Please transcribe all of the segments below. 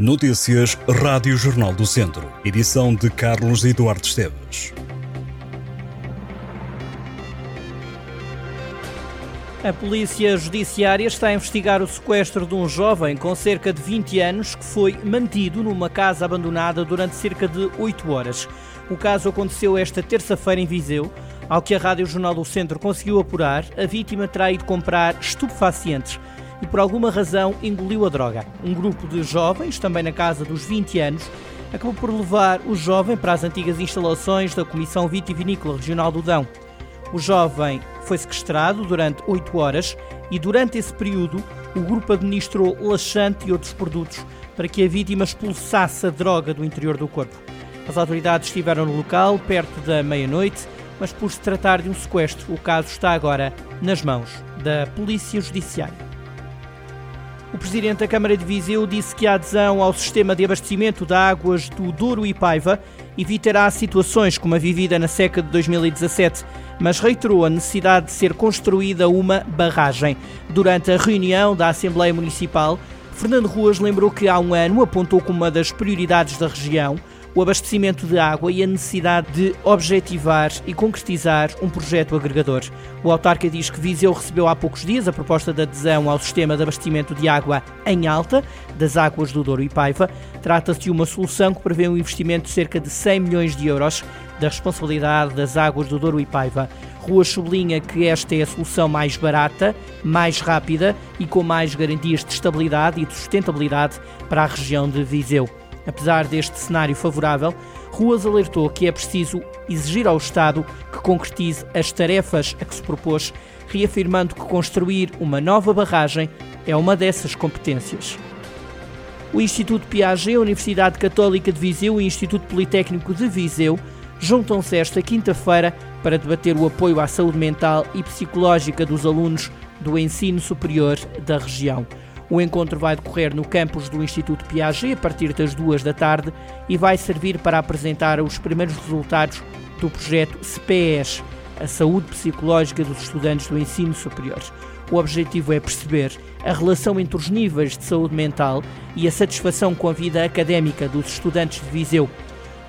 Notícias Rádio Jornal do Centro. Edição de Carlos Eduardo Esteves. A Polícia Judiciária está a investigar o sequestro de um jovem com cerca de 20 anos que foi mantido numa casa abandonada durante cerca de 8 horas. O caso aconteceu esta terça-feira em Viseu. Ao que a Rádio Jornal do Centro conseguiu apurar, a vítima terá ido comprar estupefacientes e por alguma razão engoliu a droga. Um grupo de jovens, também na casa dos 20 anos, acabou por levar o jovem para as antigas instalações da Comissão Vitivinícola Regional do Dão. O jovem foi sequestrado durante 8 horas e durante esse período o grupo administrou laxante e outros produtos para que a vítima expulsasse a droga do interior do corpo. As autoridades estiveram no local perto da meia-noite, mas por se tratar de um sequestro, o caso está agora nas mãos da Polícia Judiciária. O presidente da Câmara de Viseu disse que a adesão ao sistema de abastecimento de águas do Douro e Paiva evitará situações como a vivida na seca de 2017, mas reiterou a necessidade de ser construída uma barragem. Durante a reunião da Assembleia Municipal, Fernando Ruas lembrou que há um ano apontou como uma das prioridades da região o abastecimento de água e a necessidade de objetivar e concretizar um projeto agregador. O autarca diz que Viseu recebeu há poucos dias a proposta de adesão ao sistema de abastecimento de água em alta das águas do Douro e Paiva. Trata-se de uma solução que prevê um investimento de cerca de 100 milhões de euros da responsabilidade das águas do Douro e Paiva. Ruas sublinha que esta é a solução mais barata, mais rápida e com mais garantias de estabilidade e de sustentabilidade para a região de Viseu. Apesar deste cenário favorável, Ruas alertou que é preciso exigir ao Estado que concretize as tarefas a que se propôs, reafirmando que construir uma nova barragem é uma dessas competências. O Instituto Piaget, a Universidade Católica de Viseu e o Instituto Politécnico de Viseu juntam-se esta quinta-feira para debater o apoio à saúde mental e psicológica dos alunos do ensino superior da região. O encontro vai decorrer no campus do Instituto Piaget a partir das duas da tarde e vai servir para apresentar os primeiros resultados do projeto SPES, a saúde psicológica dos estudantes do ensino superior. O objetivo é perceber a relação entre os níveis de saúde mental e a satisfação com a vida académica dos estudantes de Viseu.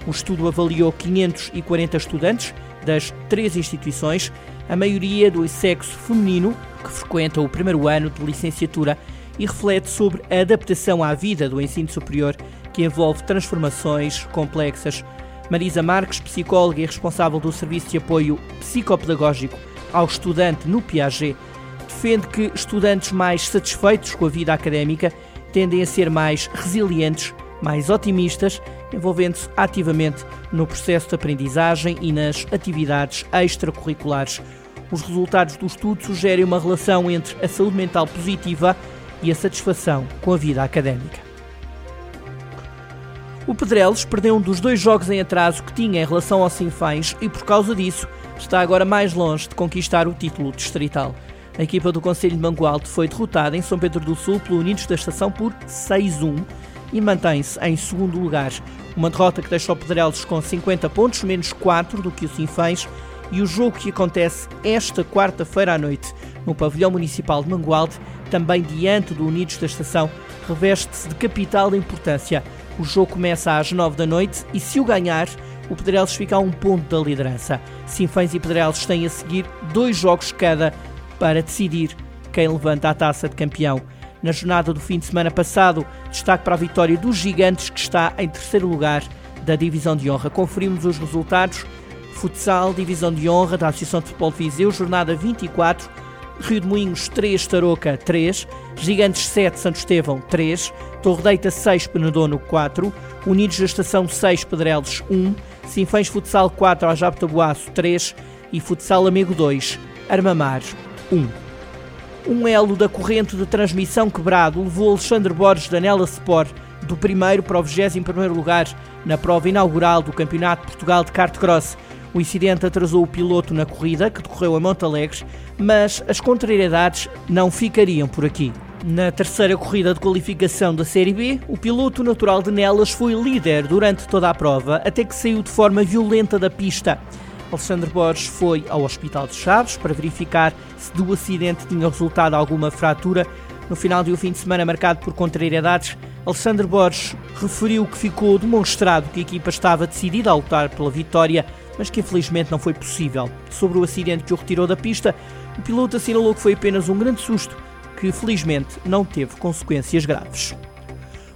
O estudo avaliou 540 estudantes das três instituições, a maioria do sexo feminino, que frequenta o primeiro ano de licenciatura e reflete sobre a adaptação à vida do ensino superior que envolve transformações complexas. Marisa Marques, psicóloga e responsável do Serviço de Apoio Psicopedagógico ao Estudante no Piaget, defende que estudantes mais satisfeitos com a vida académica tendem a ser mais resilientes, mais otimistas, envolvendo-se ativamente no processo de aprendizagem e nas atividades extracurriculares. Os resultados do estudo sugerem uma relação entre a saúde mental positiva e a satisfação com a vida académica. O Pedrelos perdeu um dos dois jogos em atraso que tinha em relação ao Sinfãs e, por causa disso, está agora mais longe de conquistar o título distrital. A equipa do Conselho de Mangualde foi derrotada em São Pedro do Sul pelo Unidos da Estação por 6-1 e mantém-se em segundo lugar. Uma derrota que deixa o Pedrelos com 50 pontos, menos 4 do que o Sinfãs, e o jogo que acontece esta quarta-feira à noite no pavilhão municipal de Mangualde também diante do Unidos da Estação, reveste-se de capital importância. O jogo começa às 9 da noite e, se o ganhar, o Pedrelos fica a um ponto da liderança. Sinfãs e Pedrelos têm a seguir dois jogos cada para decidir quem levanta a taça de campeão. Na jornada do fim de semana passado, destaque para a vitória dos Gigantes, que está em terceiro lugar da Divisão de Honra. Conferimos os resultados. Futsal, Divisão de Honra da Associação de Futebol de Viseu, jornada 24. Rio de Moinhos 3, Tarouca 3, Gigantes 7, Santo Estevão 3, Torre Deita 6, Penedono 4, Unidos da Estação 6, Pedrelos 1, Sinfãs Futsal 4, Ajab Tabuaço 3 e Futsal Amigo 2, Armamar 1. Um elo da corrente de transmissão quebrado levou Alexandre Borges da Nela Sport do primeiro para o 21 lugar na prova inaugural do Campeonato de Portugal de Kart Cross o incidente atrasou o piloto na corrida, que decorreu em Montalegres, mas as contrariedades não ficariam por aqui. Na terceira corrida de qualificação da Série B, o piloto natural de Nelas foi líder durante toda a prova, até que saiu de forma violenta da pista. Alexandre Borges foi ao Hospital de Chaves para verificar se do acidente tinha resultado alguma fratura, No final de um fim de semana marcado por contrariedades, Alexandre Borges referiu que ficou demonstrado que a equipa estava decidida a lutar pela vitória, mas que infelizmente não foi possível. Sobre o acidente que o retirou da pista, o piloto assinalou que foi apenas um grande susto, que felizmente não teve consequências graves.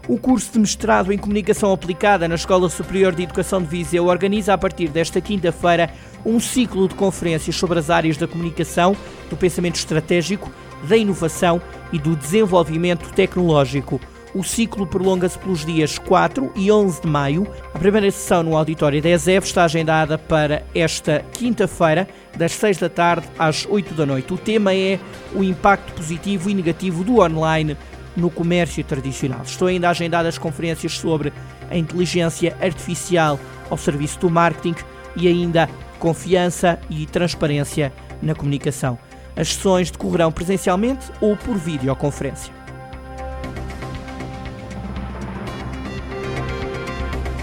O curso de mestrado em Comunicação Aplicada na Escola Superior de Educação de Viseu organiza a partir desta quinta-feira um ciclo de conferências sobre as áreas da comunicação, do pensamento estratégico, da inovação e do desenvolvimento tecnológico. O ciclo prolonga-se pelos dias 4 e 11 de maio. A primeira sessão no auditório da ESEV está agendada para esta quinta-feira, das 6 da tarde às 8 da noite. O tema é o impacto positivo e negativo do online no comércio tradicional. Estão ainda agendadas conferências sobre a inteligência artificial ao serviço do marketing e ainda confiança e transparência na comunicação. As sessões decorrerão presencialmente ou por videoconferência.